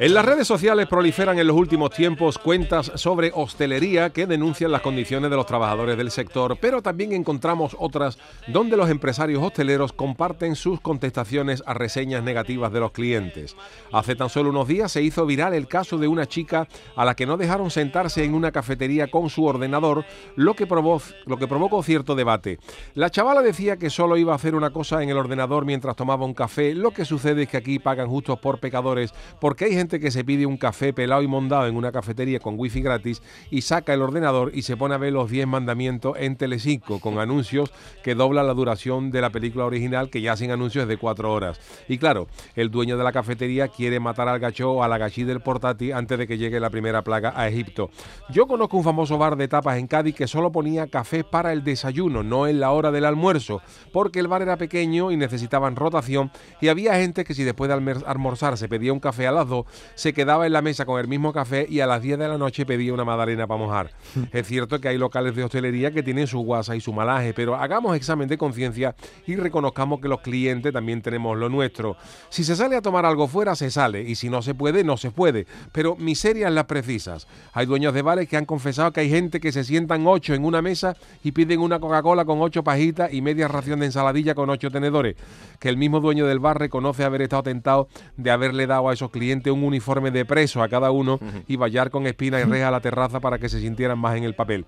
En las redes sociales proliferan en los últimos tiempos cuentas sobre hostelería que denuncian las condiciones de los trabajadores del sector, pero también encontramos otras donde los empresarios hosteleros comparten sus contestaciones a reseñas negativas de los clientes. Hace tan solo unos días se hizo viral el caso de una chica a la que no dejaron sentarse en una cafetería con su ordenador, lo que, provocó cierto debate. La chavala decía que solo iba a hacer una cosa en el ordenador mientras tomaba un café, lo que sucede es que aquí pagan justos por pecadores porque hay gente que se pide un café pelado y mondado en una cafetería con wifi gratis y saca el ordenador y se pone a ver los 10 mandamientos en Telecinco con anuncios que doblan la duración de la película original que ya sin anuncios de 4 horas. Y claro, el dueño de la cafetería quiere matar al gacho o a la del portátil antes de que llegue la primera plaga a Egipto. Yo conozco un famoso bar de tapas en Cádiz que solo ponía café para el desayuno, no en la hora del almuerzo, porque el bar era pequeño y necesitaban rotación y había gente que si después de almorzar se pedía un café a las 2, se quedaba en la mesa con el mismo café y a las 10 de la noche pedía una madalena para mojar. es cierto que hay locales de hostelería que tienen su guasa y su malaje, pero hagamos examen de conciencia y reconozcamos que los clientes también tenemos lo nuestro. Si se sale a tomar algo fuera, se sale, y si no se puede, no se puede. Pero miserias las precisas. Hay dueños de bares que han confesado que hay gente que se sientan ocho en una mesa y piden una Coca-Cola con ocho pajitas y media ración de ensaladilla con ocho tenedores. Que el mismo dueño del bar reconoce haber estado tentado de haberle dado a esos clientes un uniforme de preso a cada uno y vallar con espina y reja a la terraza para que se sintieran más en el papel.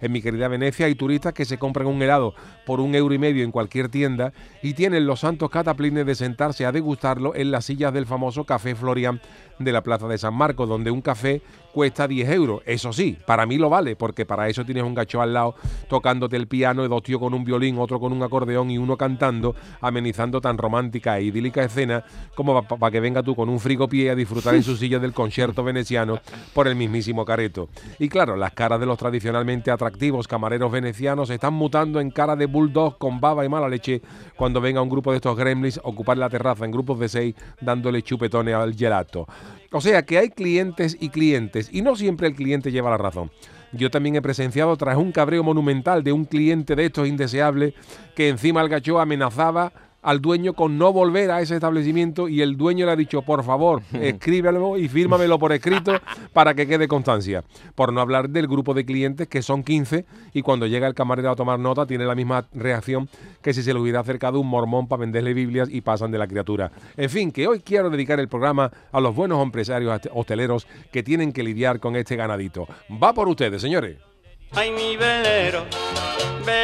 En mi querida Venecia hay turistas que se compran un helado por un euro y medio en cualquier tienda y tienen los santos cataplines de sentarse a degustarlo en las sillas del famoso Café Florian de la Plaza de San Marcos, donde un café cuesta 10 euros. Eso sí, para mí lo vale, porque para eso tienes un gacho al lado tocándote el piano, y dos tíos con un violín, otro con un acordeón y uno cantando, amenizando tan romántica e idílica escena como para que venga tú con un frigopié a disfrutar en su silla del concierto veneciano por el mismísimo careto. Y claro, las caras de los tradicionalmente atractivos camareros venecianos están mutando en cara de bulldog con baba y mala leche cuando venga un grupo de estos gremlins a ocupar la terraza en grupos de seis dándole chupetones al gelato. O sea que hay clientes y clientes y no siempre el cliente lleva la razón. Yo también he presenciado tras un cabreo monumental de un cliente de estos indeseables que encima el gacho amenazaba al dueño con no volver a ese establecimiento y el dueño le ha dicho, por favor, escríbelo y fírmamelo por escrito para que quede constancia. Por no hablar del grupo de clientes que son 15 y cuando llega el camarero a tomar nota tiene la misma reacción que si se le hubiera acercado un mormón para venderle Biblias y pasan de la criatura. En fin, que hoy quiero dedicar el programa a los buenos empresarios hosteleros que tienen que lidiar con este ganadito. Va por ustedes, señores. Ay, mi velero, velero mío.